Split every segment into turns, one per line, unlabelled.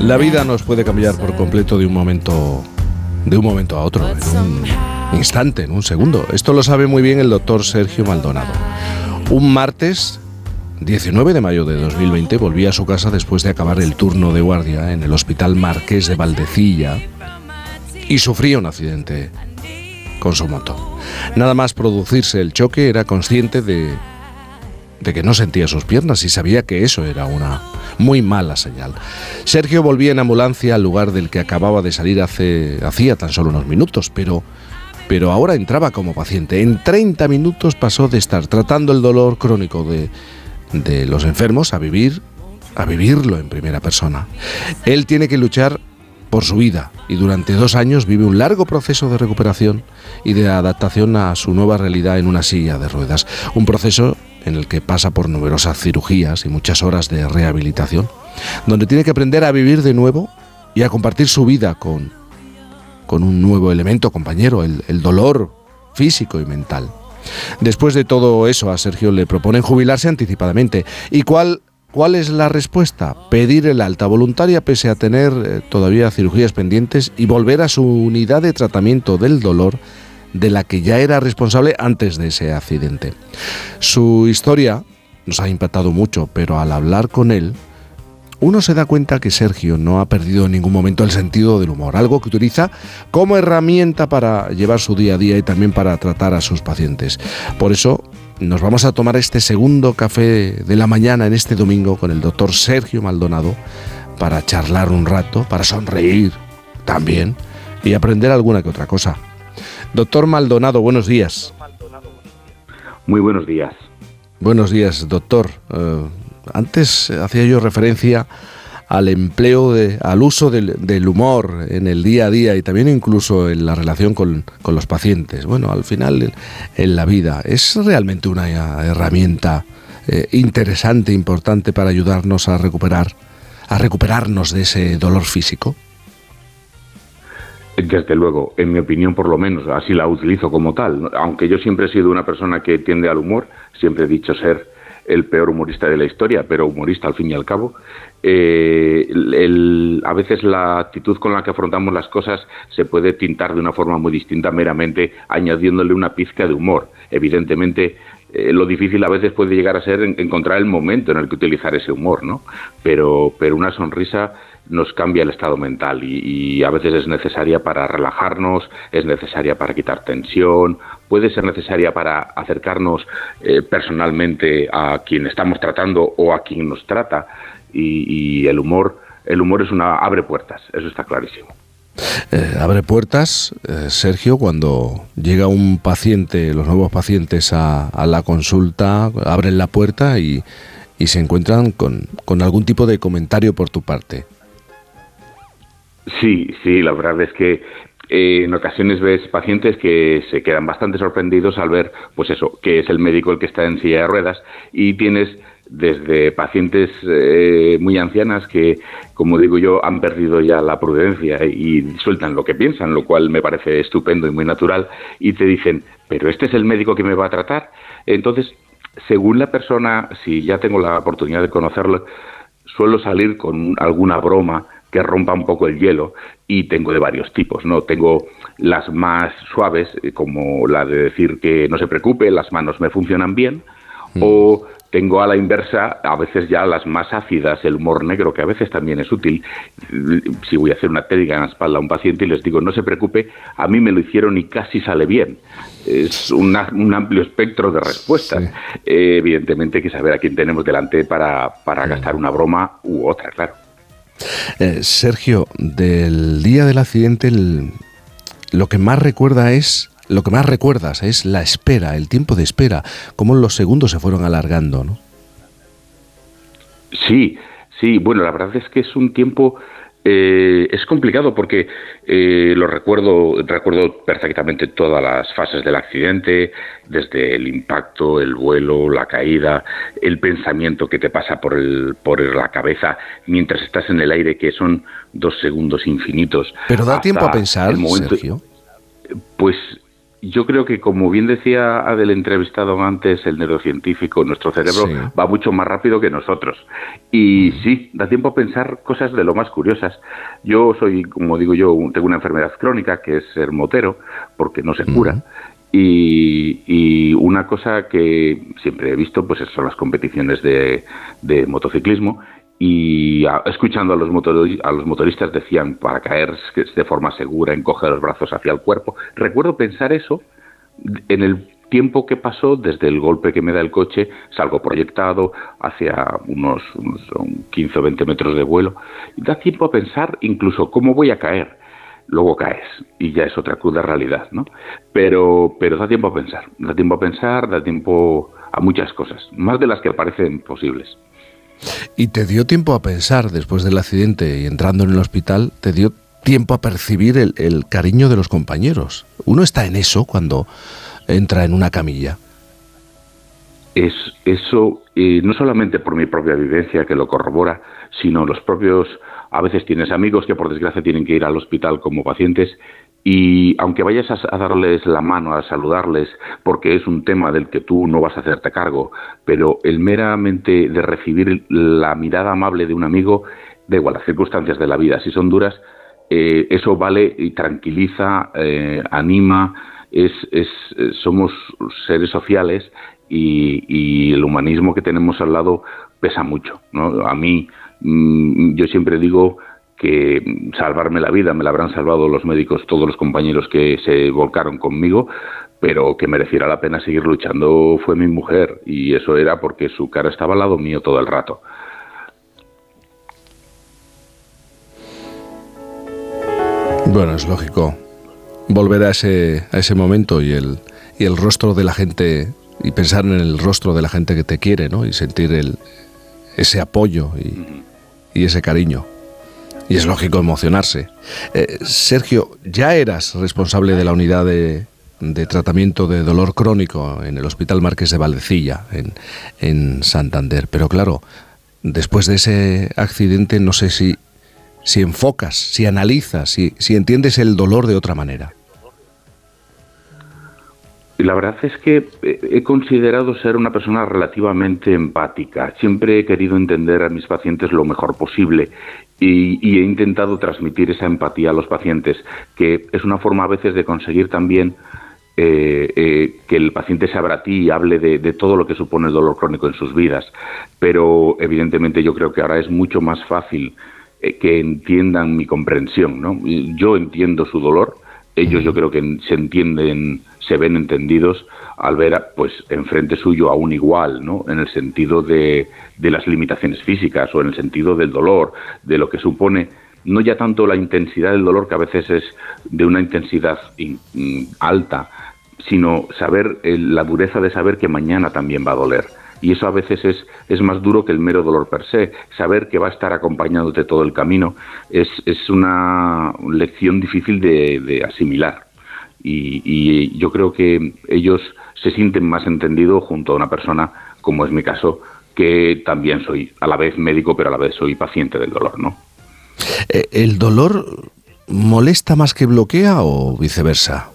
La vida nos puede cambiar por completo de un momento de un momento a otro, en un instante, en un segundo. Esto lo sabe muy bien el doctor Sergio Maldonado. Un martes 19 de mayo de 2020 volvía a su casa después de acabar el turno de guardia en el Hospital Marqués de Valdecilla y sufría un accidente con su moto. Nada más producirse el choque era consciente de, de que no sentía sus piernas y sabía que eso era una muy mala señal. Sergio volvía en ambulancia al lugar del que acababa de salir hace, hacía tan solo unos minutos, pero, pero ahora entraba como paciente. En 30 minutos pasó de estar tratando el dolor crónico de de los enfermos a vivir, a vivirlo en primera persona. Él tiene que luchar por su vida y durante dos años vive un largo proceso de recuperación y de adaptación a su nueva realidad en una silla de ruedas. Un proceso en el que pasa por numerosas cirugías y muchas horas de rehabilitación, donde tiene que aprender a vivir de nuevo y a compartir su vida con, con un nuevo elemento compañero, el, dolor físico y mental. Después de todo eso, a Sergio le proponen jubilarse anticipadamente. ¿Y cuál, cuál es la respuesta? Pedir el alta voluntaria pese a tener eh, todavía cirugías pendientes y volver a su unidad de tratamiento del dolor de la que ya era responsable antes de ese accidente. Su historia nos ha impactado mucho, pero al hablar con él, uno se da cuenta que Sergio no ha perdido en ningún momento el sentido del humor, algo que utiliza como herramienta para llevar su día a día y también para tratar a sus pacientes. Por eso nos vamos a tomar este segundo café de la mañana en este domingo con el doctor Sergio Maldonado para charlar un rato, para sonreír también y aprender alguna que otra cosa. Doctor Maldonado, buenos días.
Muy buenos días.
Buenos días, doctor. Eh, antes hacía yo referencia al empleo, de, al uso del, humor en el día a día y también incluso en la relación con, los pacientes. Bueno, al final en la vida es realmente una herramienta eh, interesante, importante para ayudarnos a recuperar, a recuperarnos de ese dolor físico.
Desde luego, en mi opinión por lo menos, así la utilizo como tal. Aunque yo siempre he sido una persona que tiende al humor, siempre he dicho ser el peor humorista de la historia, pero humorista al fin y al cabo. Eh, a veces la actitud con la que afrontamos las cosas se puede tintar de una forma muy distinta meramente añadiéndole una pizca de humor. Evidentemente, eh, lo difícil a veces puede llegar a ser encontrar el momento en el que utilizar ese humor, ¿no? Pero, pero una sonrisa nos cambia el estado mental y, a veces es necesaria para relajarnos, es necesaria para quitar tensión, puede ser necesaria para acercarnos eh, personalmente a quien estamos tratando o a quien nos trata y, el humor el humor es una abre puertas, eso está clarísimo.
Eh, abre puertas, eh, Sergio, cuando llega un paciente, los nuevos pacientes a, a la consulta, abren la puerta y, y se encuentran con, con algún tipo de comentario por tu parte.
Sí, sí, la verdad es que eh, en ocasiones ves pacientes que se quedan bastante sorprendidos al ver, pues eso, que es el médico el que está en silla de ruedas y tienes desde pacientes eh, muy ancianas que, como digo yo, han perdido ya la prudencia y sueltan lo que piensan, lo cual me parece estupendo y muy natural, y te dicen, pero este es el médico que me va a tratar. Entonces, según la persona, si ya tengo la oportunidad de conocerlo, suelo salir con alguna broma que rompa un poco el hielo y tengo de varios tipos, ¿no? Tengo las más suaves, eh, como la de decir que no se preocupe, las manos me funcionan bien, mm. o tengo a la inversa a veces ya las más ácidas, el humor negro, que a veces también es útil. Si voy a hacer una técnica en la espalda a un paciente y les digo, no se preocupe, a mí me lo hicieron y casi sale bien. Es un amplio espectro de respuestas. Eh, evidentemente hay que saber a quién tenemos delante para, para gastar una broma u otra, claro.
Eh, Sergio, del día del accidente, lo que más recuerda es lo que más recuerdas es la espera, el tiempo de espera, cómo los segundos se fueron alargando, ¿no?
Sí, sí, bueno, la verdad es que es un tiempo eh, es complicado porque eh, lo recuerdo, recuerdo perfectamente todas las fases del accidente, desde el impacto, el vuelo, la caída, el pensamiento que te pasa por, el, por la cabeza mientras estás en el aire, que son dos segundos infinitos.
Pero da tiempo a pensar, Sergio.
Pues yo creo que, como bien decía del entrevistado antes, el neurocientífico, nuestro cerebro va mucho más rápido que nosotros. Y sí, da tiempo a pensar cosas de lo más curiosas. Yo soy, como digo yo, tengo una enfermedad crónica que es ser motero, porque no se cura. y, una cosa que siempre he visto pues son las competiciones de, de motociclismo y escuchando a los, a los motoristas decían para caer de forma segura, encoger los brazos hacia el cuerpo. Recuerdo pensar eso en el tiempo que pasó desde el golpe que me da el coche, salgo proyectado hacia unos, 15 o 20 metros de vuelo. Da tiempo a pensar incluso cómo voy a caer. Luego caes y ya es otra cruda realidad, ¿no? Pero, pero da tiempo a pensar, da tiempo a pensar, da tiempo a muchas cosas, más de las que parecen posibles.
¿Y te dio tiempo a pensar después del accidente y entrando en el hospital, te dio tiempo a percibir el, cariño de los compañeros? Uno está en eso cuando entra en una camilla.
Es eso, y no solamente por mi propia vivencia que lo corrobora, sino los propios, a veces tienes amigos que por desgracia tienen que ir al hospital como pacientes y aunque vayas a, darles la mano, a saludarles, porque es un tema del que tú no vas a hacerte cargo, pero el meramente de recibir la mirada amable de un amigo, da igual las circunstancias de la vida, si son duras, eh, eso vale y tranquiliza, eh, anima, es, es, somos seres sociales y, y, el humanismo que tenemos al lado pesa mucho. ¿no? A mí, mm, yo siempre digo que salvarme la vida me la habrán salvado los médicos, todos los compañeros que se volcaron conmigo, pero que mereciera la pena seguir luchando fue mi mujer y eso era porque su cara estaba al lado mío todo el rato.
Bueno, es lógico volver a ese, a ese momento y el, y el rostro de la gente y pensar en el rostro de la gente que te quiere, ¿no? Y sentir el, ese apoyo y, y ese cariño. Y es lógico emocionarse. Eh, Sergio, ya eras responsable de la unidad de, tratamiento de dolor crónico en el Hospital Márquez de Valdecilla, en, en, Santander. Pero claro, después de ese accidente no sé si, si enfocas, si analizas, si, si entiendes el dolor de otra manera.
Y la verdad es que eh, he considerado ser una persona relativamente empática. Siempre he querido entender a mis pacientes lo mejor posible y, he intentado transmitir esa empatía a los pacientes, que es una forma a veces de conseguir también eh, eh, que el paciente se abra a ti y hable de, de, todo lo que supone el dolor crónico en sus vidas. Pero evidentemente yo creo que ahora es mucho más fácil que entiendan mi comprensión. ¿no? Yo entiendo su dolor, ellos yo creo que se entienden se ven entendidos al ver pues enfrente suyo a igual, ¿no? En el sentido de, de las limitaciones físicas o en el sentido del dolor, de lo que supone no ya tanto la intensidad del dolor que a veces es de una intensidad mm, alta, sino saber la dureza de saber que mañana también va a doler. Y eso a veces es, es más duro que el mero dolor per se. Saber que va a estar acompañándote todo el camino es, es una lección difícil de, asimilar y, yo creo que ellos se sienten más entendidos junto a una persona, como es mi caso, que también soy a la vez médico, pero a la vez soy paciente del dolor, ¿no?
Eh, ¿El dolor molesta más que bloquea o viceversa?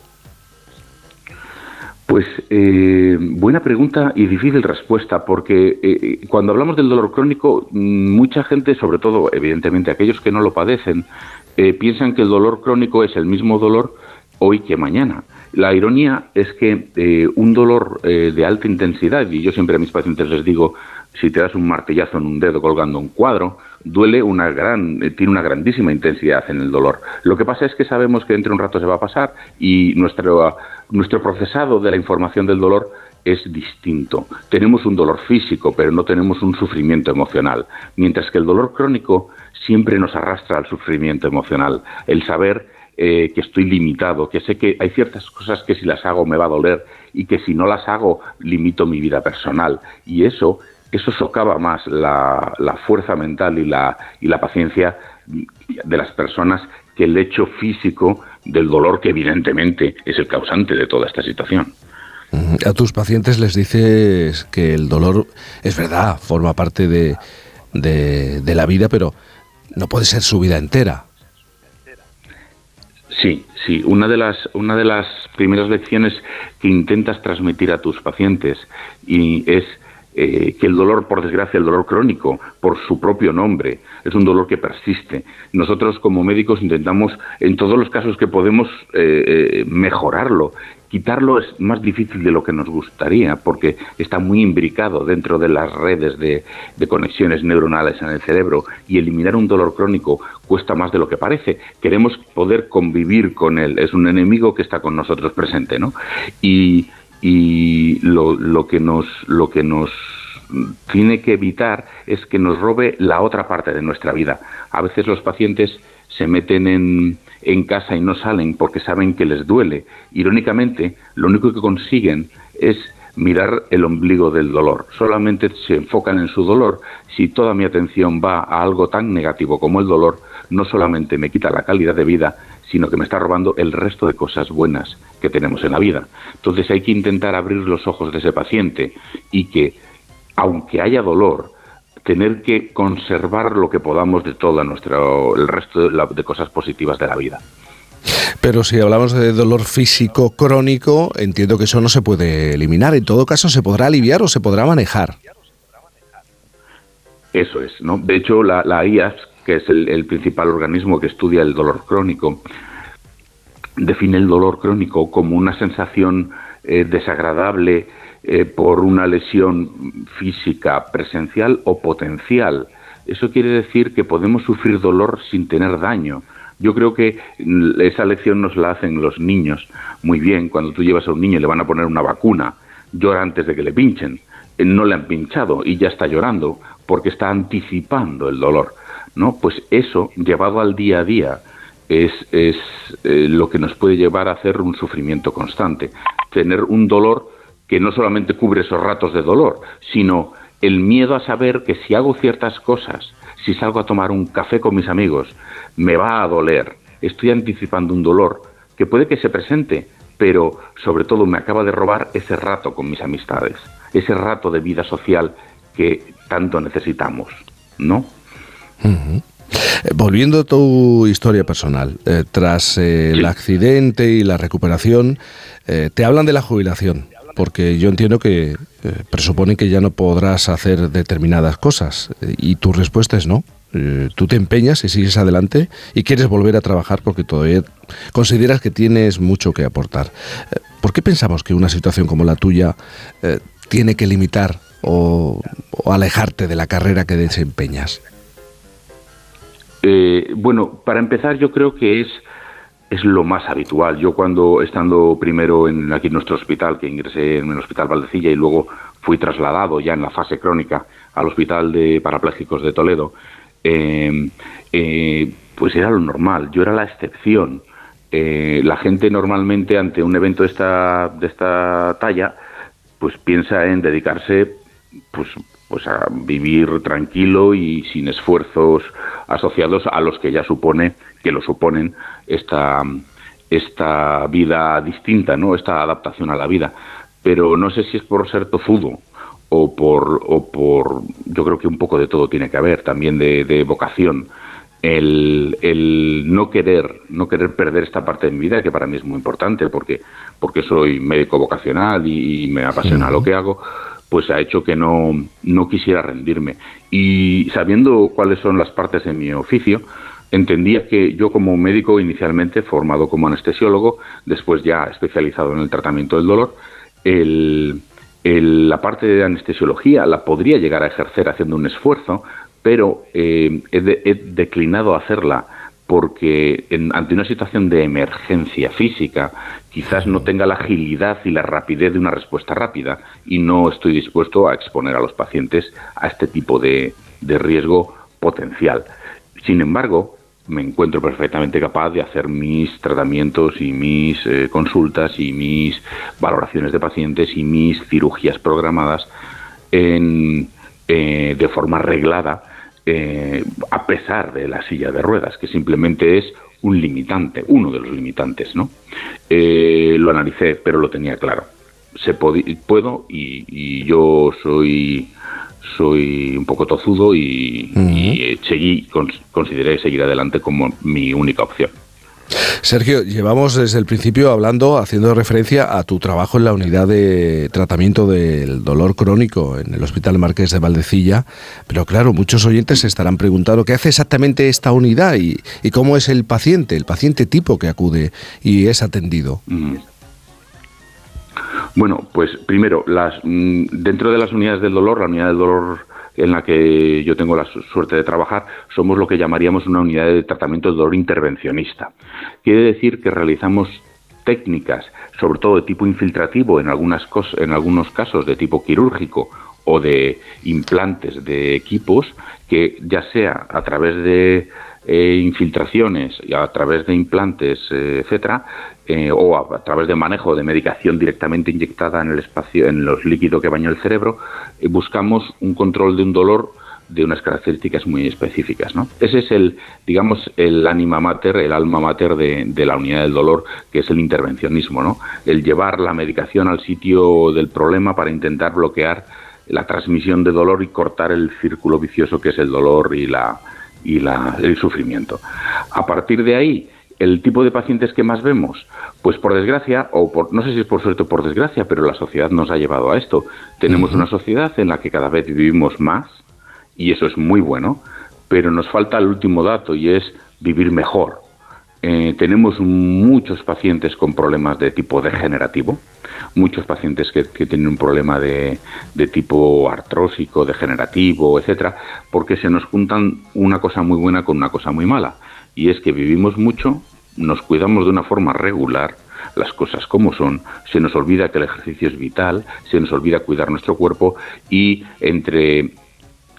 Pues eh, buena pregunta y difícil respuesta, porque eh, cuando hablamos del dolor crónico, mucha gente, sobre todo evidentemente aquellos que no lo padecen, piensan que el dolor crónico es el mismo dolor hoy que mañana. La ironía es que eh, un dolor eh, de alta intensidad, y yo siempre a mis pacientes les digo, si te das un martillazo en un dedo colgando un cuadro, duele una gran, eh, tiene una grandísima intensidad en el dolor. Lo que pasa es que sabemos que entre un rato se va a pasar y nuestro, nuestro procesado de la información del dolor es distinto. Tenemos un dolor físico, pero no tenemos un sufrimiento emocional, mientras que el dolor crónico siempre nos arrastra al sufrimiento emocional. El saber eh, que estoy limitado, que sé que hay ciertas cosas que si las hago me va a doler y que si no las hago limito mi vida personal. Y eso, eso socava más la, fuerza mental y la, y la paciencia de las personas que el hecho físico del dolor que evidentemente es el causante de toda esta situación.
A tus pacientes les dices que el dolor es verdad, forma parte de, de la vida, pero no puede ser su vida entera.
Sí, sí. Una de las una de las primeras lecciones que intentas transmitir a tus pacientes y es eh, que el dolor, por desgracia, el dolor crónico, por su propio nombre, es un dolor que persiste. Nosotros como médicos intentamos, en todos los casos que podemos, eh, eh, mejorarlo. Quitarlo es más difícil de lo que nos gustaría, porque está muy imbricado dentro de las redes de, de conexiones neuronales en el cerebro, y eliminar un dolor crónico cuesta más de lo que parece. Queremos poder convivir con él, es un enemigo que está con nosotros presente, ¿no? Y y lo, lo, que nos lo que nos tiene que evitar es que nos robe la otra parte de nuestra vida. A veces los pacientes se meten en, en casa y no salen porque saben que les duele. Irónicamente, lo único que consiguen es mirar el ombligo del dolor. Solamente se enfocan en su dolor. Si toda mi atención va a algo tan negativo como el dolor, no solamente me quita la calidad de vida, sino que me está robando el resto de cosas buenas que tenemos en la vida. Entonces hay que intentar abrir los ojos de ese paciente y que, aunque haya dolor, tener que conservar lo que podamos de todo nuestro, el resto de, cosas positivas de la vida.
Pero si hablamos de dolor físico crónico, entiendo que eso no se puede eliminar. En todo caso, ¿se podrá aliviar o se podrá manejar?
Eso es, ¿no? De hecho, la, la IAS, que es el, principal organismo que estudia el dolor crónico, define el dolor crónico como una sensación eh, desagradable eh, por una lesión física presencial o potencial. Eso quiere decir que podemos sufrir dolor sin tener daño. Yo creo que mm, esa lección nos la hacen los niños muy bien. Cuando tú llevas a un niño y le van a poner una vacuna, llora antes de que le pinchen. Eh, no le han pinchado y ya está llorando porque está anticipando el dolor. ¿no? Pues eso, llevado al día a día, es, es eh, lo que nos puede llevar a hacer un sufrimiento constante. Tener un dolor que no solamente cubre esos ratos de dolor, sino el miedo a saber que si hago ciertas cosas, si salgo a tomar un café con mis amigos, me va a doler. Estoy anticipando un dolor que puede que se presente, pero sobre todo me acaba de robar ese rato con mis amistades, ese rato de vida social que tanto necesitamos, ¿no?
Volviendo a tu historia personal, eh, tras eh, el accidente y la recuperación, te hablan de la jubilación, porque yo entiendo que presuponen que ya no podrás hacer determinadas cosas, y tu respuesta es no. tú te empeñas y sigues adelante y quieres volver a trabajar porque todavía consideras que tienes mucho que aportar. ¿Por qué pensamos que una situación como la tuya tiene que limitar o alejarte de la carrera que desempeñas?
Eh, bueno, para empezar yo creo que es, es lo más habitual. Yo cuando estando primero en, aquí en nuestro hospital, que ingresé en el Hospital Valdecilla y luego fui trasladado ya en la fase crónica al Hospital de Parapléjicos de Toledo, em, eh, pues era lo normal, yo era la excepción. Eh, la gente normalmente ante un evento de esta, de esta talla, pues piensa en dedicarse pues pues a vivir tranquilo y sin esfuerzos asociados a los que ya supone que lo suponen esta esta vida distinta, ¿no? Esta adaptación a la vida. Pero no sé si es por ser tozudo o por o por yo creo que un poco de todo tiene que haber, también de, vocación. El, el, no querer no querer perder esta parte de mi vida que para mí es muy importante porque porque soy médico vocacional y, me apasiona lo que hago pues ha hecho que no, no quisiera rendirme. Y sabiendo cuáles son las partes de mi oficio, entendía que yo como médico inicialmente formado como anestesiólogo, después ya especializado en el tratamiento del dolor, el, la parte de anestesiología la podría llegar a ejercer haciendo un esfuerzo, pero eh, he, declinado hacerla porque ante una situación de emergencia física quizás no tenga la agilidad y la rapidez de una respuesta rápida y no estoy dispuesto a exponer a los pacientes a este tipo de, riesgo potencial. Sin embargo, me encuentro perfectamente capaz de hacer mis tratamientos y mis eh, consultas y mis valoraciones de pacientes y mis cirugías programadas en, eh, de forma reglada eh, a pesar de la silla de ruedas, que simplemente es un limitante, uno de los limitantes, ¿no? Eh, lo analicé, pero lo tenía claro. Se puedo y, yo soy soy un poco tozudo y, seguí consideré seguir adelante como mi única opción.
Sergio, llevamos desde el principio hablando, haciendo referencia a tu trabajo en la unidad de tratamiento del dolor crónico en el Hospital Marqués de Valdecilla, pero claro, muchos oyentes se estarán preguntando qué hace exactamente esta unidad y, cómo es el paciente, el paciente tipo que acude y es atendido. Mm.
Bueno, pues primero, las, mm, dentro de las unidades del dolor, la unidad del dolor en la que yo tengo la suerte de trabajar, somos lo que llamaríamos una unidad de tratamiento de dolor intervencionista. Quiere decir que realizamos técnicas, sobre todo de tipo infiltrativo, en, algunas en algunos casos de tipo quirúrgico o de implantes de equipos, que ya sea a través de eh, infiltraciones a través de implantes, eh, etcétera, eh, o a, través de manejo de medicación directamente inyectada en el espacio, en los líquidos que baña el cerebro, buscamos un control de un dolor de unas características muy específicas. ¿no? Ese es el, digamos, el anima mater, el alma mater de, de, la unidad del dolor, que es el intervencionismo, ¿no? el llevar la medicación al sitio del problema para intentar bloquear la transmisión de dolor y cortar el círculo vicioso que es el dolor y la, y el sufrimiento. A partir de ahí, el tipo de pacientes que más vemos, pues por desgracia, o por, no sé si es por suerte o por desgracia, pero la sociedad nos ha llevado a esto. Tenemos una sociedad en la que cada vez vivimos más, y eso es muy bueno, pero nos falta el último dato y es vivir mejor. Eh, tenemos muchos pacientes con problemas de tipo degenerativo, muchos pacientes que, tienen un problema de, de, tipo artrósico, degenerativo, etcétera, porque se nos juntan una cosa muy buena con una cosa muy mala. Y es que vivimos mucho, nos cuidamos de una forma regular, las cosas como son, se nos olvida que el ejercicio es vital, se nos olvida cuidar nuestro cuerpo y entre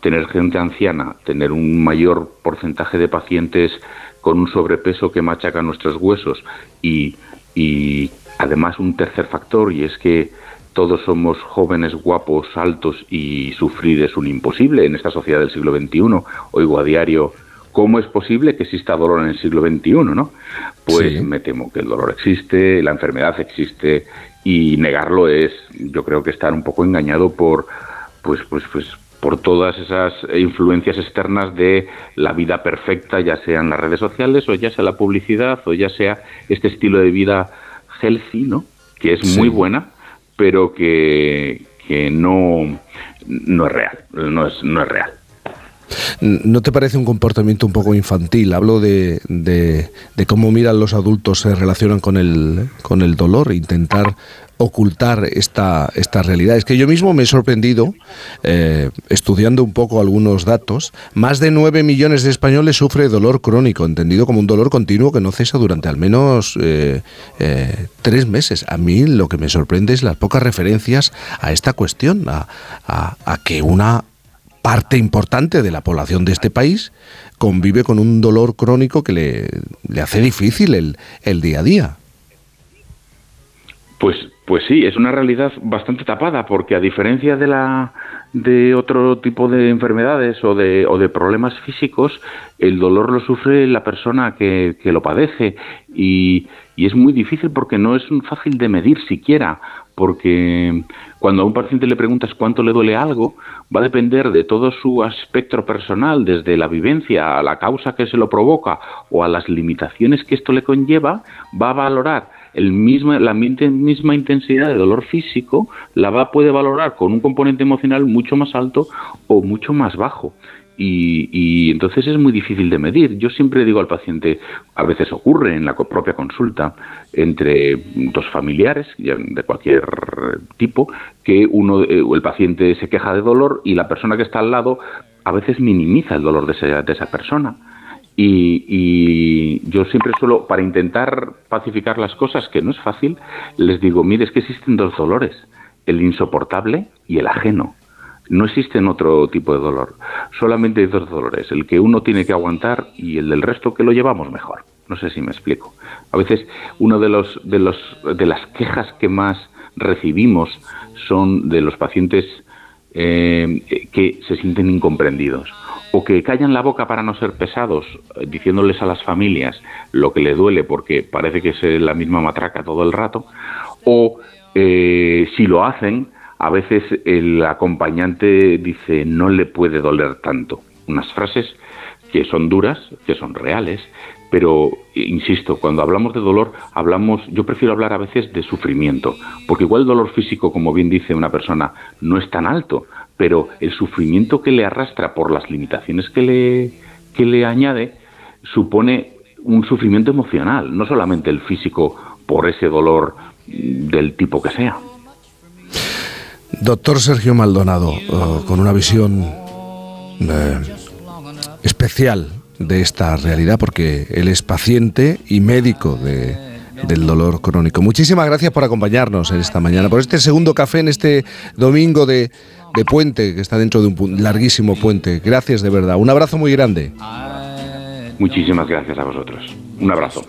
tener gente anciana, tener un mayor porcentaje de pacientes con un sobrepeso que machaca nuestros huesos y, y Además, un tercer factor, y es que todos somos jóvenes, guapos, altos y sufrir es un imposible en esta sociedad del siglo XXI. Oigo a diario, ¿cómo es posible que exista dolor en el siglo XXI? ¿no? Pues me temo que el dolor existe, la enfermedad existe y negarlo es, yo creo que estar un poco engañado por, pues, pues, pues, por todas esas influencias externas de la vida perfecta, ya sean las redes sociales o ya sea la publicidad o ya sea este estilo de vida healthy, ¿no? Que es muy buena, pero que, que no, no es real, no es, no es real.
¿No te parece un comportamiento un poco infantil? Hablo de, de, de, cómo miran los adultos se relacionan con el, con el dolor, intentar ocultar esta, esta realidad. Es que yo mismo me he sorprendido, eh, estudiando un poco algunos datos, más de 9 millones de españoles sufren dolor crónico, entendido como un dolor continuo que no cesa durante al menos eh, eh, tres meses. A mí lo que me sorprende es las pocas referencias a esta cuestión, a, a, que una parte importante de la población de este país convive con un dolor crónico que le, le hace difícil el, el día a día.
Pues pues sí, es una realidad bastante tapada, porque a diferencia de la de otro tipo de enfermedades o de, o de problemas físicos, el dolor lo sufre la persona que, que lo padece. Y, es muy difícil porque no es fácil de medir siquiera, porque cuando a un paciente le preguntas cuánto le duele algo, va a depender de todo su espectro personal, desde la vivencia a la causa que se lo provoca o a las limitaciones que esto le conlleva, va a valorar el misma, la misma intensidad de dolor físico la va, puede valorar con un componente emocional mucho más alto o mucho más bajo. Y, y, entonces es muy difícil de medir. Yo siempre digo al paciente, a veces ocurre en la propia consulta entre dos familiares de cualquier tipo, que uno, eh, el paciente se queja de dolor y la persona que está al lado a veces minimiza el dolor de esa, de esa persona y, yo siempre suelo, para intentar pacificar las cosas, que no es fácil, les digo, mire, es que existen dos dolores, el insoportable y el ajeno. No existen otro tipo de dolor, solamente hay dos dolores, el que uno tiene que aguantar y el del resto que lo llevamos mejor. No sé si me explico. A veces uno de los de los de las quejas que más recibimos son de los pacientes eh, que se sienten incomprendidos o que callan la boca para no ser pesados, eh, diciéndoles a las familias lo que le duele porque parece que es la misma matraca todo el rato, o eh, si lo hacen, a veces el acompañante dice no le puede doler tanto. unas frases que son duras, que son reales, pero insisto, cuando hablamos de dolor, hablamos, yo prefiero hablar a veces de sufrimiento, porque igual el dolor físico, como bien dice una persona, no es tan alto, pero el sufrimiento que le arrastra por las limitaciones que le, que le añade supone un sufrimiento emocional, no solamente el físico por ese dolor del tipo que sea.
Doctor Sergio Maldonado, eh, con una visión eh, especial de esta realidad, porque él es paciente y médico de, del dolor crónico. Muchísimas gracias por acompañarnos en esta mañana, por este segundo café en este domingo de, de puente, que está dentro de un larguísimo puente. Gracias de verdad. Un abrazo muy grande.
Muchísimas gracias a vosotros. Un abrazo.